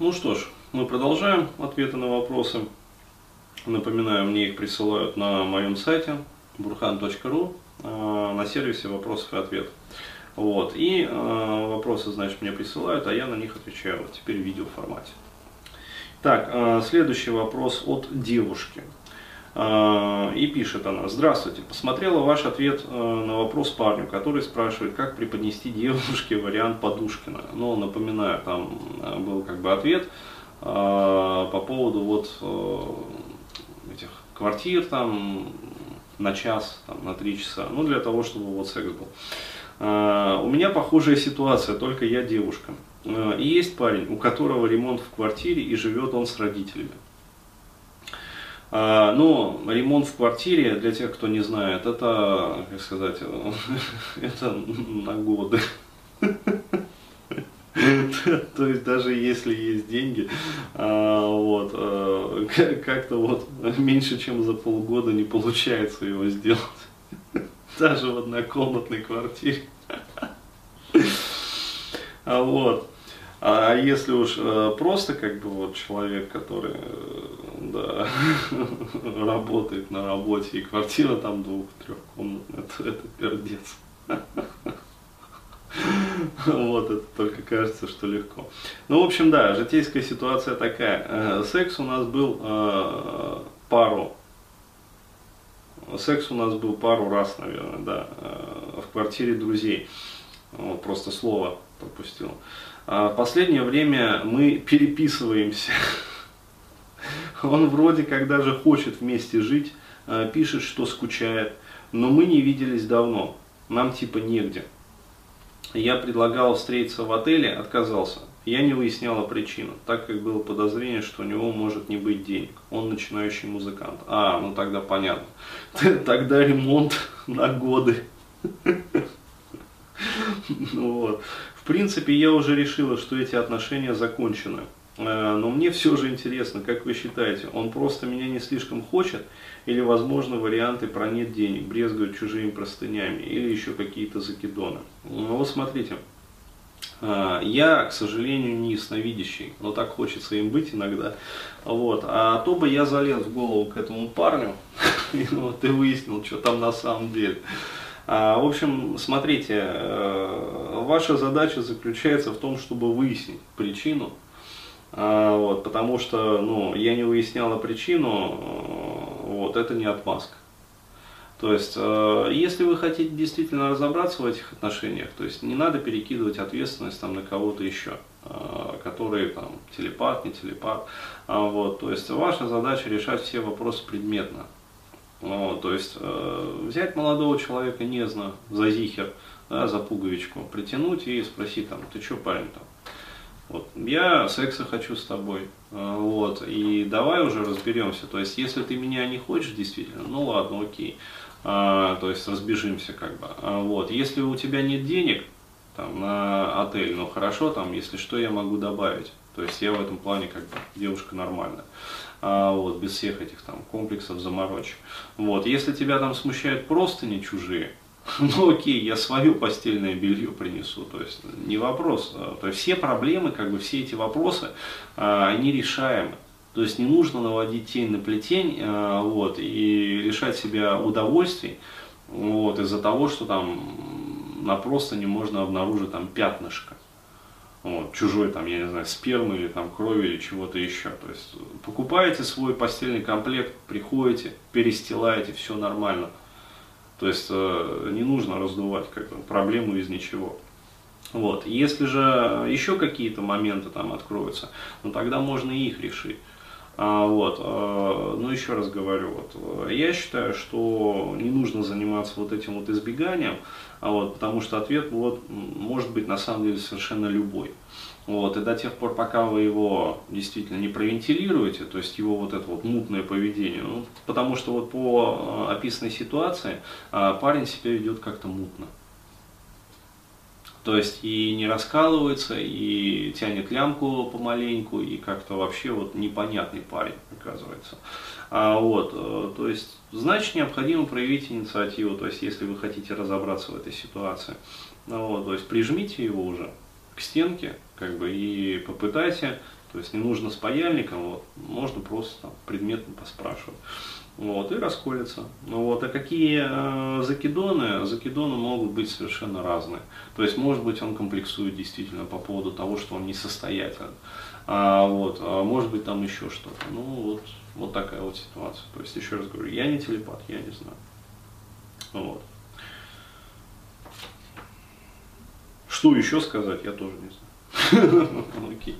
Ну что ж, мы продолжаем ответы на вопросы. Напоминаю, мне их присылают на моем сайте burhan.ru э, на сервисе вопросов и ответов. Вот. И э, вопросы, значит, мне присылают, а я на них отвечаю вот теперь в видеоформате. Так, э, следующий вопрос от девушки. Э, и пишет она, здравствуйте, посмотрела ваш ответ э, на вопрос парню, который спрашивает, как преподнести девушке вариант Подушкина. Ну, напоминаю, там э, был как бы ответ по поводу вот этих квартир там на час, там, на три часа, ну для того, чтобы вот секс был. У меня похожая ситуация, только я девушка. И есть парень, у которого ремонт в квартире и живет он с родителями. А, но ремонт в квартире, для тех, кто не знает, это, как сказать, это на годы. То есть даже если есть деньги, а, вот, а, как-то вот меньше, чем за полгода не получается его сделать. Даже в однокомнатной квартире. Вот. А если уж э, просто как бы вот человек, который э, да, работает на работе и квартира там двух-трехкомнатная, это, это пердец. Вот, это только кажется, что легко. Ну, в общем, да, житейская ситуация такая. Э, секс у нас был э, пару. Секс у нас был пару раз, наверное, да, э, в квартире друзей. Вот, просто слово пропустил. А последнее время мы переписываемся. Он вроде как даже хочет вместе жить, а, пишет, что скучает, но мы не виделись давно, нам типа негде. Я предлагал встретиться в отеле, отказался. Я не выясняла причину, так как было подозрение, что у него может не быть денег. Он начинающий музыкант. А, ну тогда понятно. Тогда ремонт на годы. Ну вот принципе, я уже решила, что эти отношения закончены. Э, но мне все же интересно, как вы считаете, он просто меня не слишком хочет, или, возможно, варианты про нет денег, брезгуют чужими простынями, или еще какие-то закидоны. Ну вот смотрите, э, я, к сожалению, не ясновидящий, но так хочется им быть иногда. Вот. А то бы я залез в голову к этому парню вот, и выяснил, что там на самом деле. А, в общем, смотрите, э, ваша задача заключается в том, чтобы выяснить причину. А, вот, потому что ну, я не выясняла причину, э, вот, это не отмазка. То есть, э, если вы хотите действительно разобраться в этих отношениях, то есть не надо перекидывать ответственность там, на кого-то еще, который там телепат, не телепат. А, вот, то есть ваша задача решать все вопросы предметно. Вот, то есть э, взять молодого человека незно за зихер, да, за пуговичку, притянуть и спросить там, ты что, парень там? Вот, я секса хочу с тобой, э, вот, и давай уже разберемся. То есть, если ты меня не хочешь действительно, ну ладно, окей, а, то есть разбежимся как бы. А, вот, если у тебя нет денег там на отель, ну хорошо, там, если что, я могу добавить. То есть я в этом плане как бы девушка нормальная а, вот, без всех этих там комплексов, заморочек. Вот, если тебя там смущают просто не чужие, ну окей, я свое постельное белье принесу, то есть не вопрос. А, то есть все проблемы, как бы все эти вопросы, а, они решаемы. То есть не нужно наводить тень на плетень а, вот, и лишать себя удовольствий вот, из-за того, что там на просто не можно обнаружить там пятнышко вот, чужой там, я не знаю, спермы или там крови или чего-то еще. То есть покупаете свой постельный комплект, приходите, перестилаете, все нормально. То есть э, не нужно раздувать как бы, проблему из ничего. Вот. Если же еще какие-то моменты там откроются, ну тогда можно и их решить. А, вот, а, ну еще раз говорю, вот, я считаю, что не нужно заниматься вот этим вот избеганием, а вот, потому что ответ вот, может быть на самом деле совершенно любой. Вот, и до тех пор, пока вы его действительно не провентилируете, то есть его вот это вот мутное поведение, ну, потому что вот по описанной ситуации парень себя ведет как-то мутно. То есть и не раскалывается, и тянет лямку помаленьку, и как-то вообще вот непонятный парень оказывается. А, вот, э, то есть, значит, необходимо проявить инициативу, то есть, если вы хотите разобраться в этой ситуации. Ну, вот, то есть, прижмите его уже к стенке, как бы, и попытайся, то есть не нужно с паяльником, вот, можно просто предметно поспрашивать. Вот, и расколется. Ну, вот, а какие э, закидоны? Закидоны могут быть совершенно разные. То есть, может быть, он комплексует действительно по поводу того, что он несостоятелен. А, вот, а может быть, там еще что-то. Ну, вот, вот такая вот ситуация. То есть, еще раз говорю, я не телепат, я не знаю. Вот. Что еще сказать, я тоже не знаю. Окей.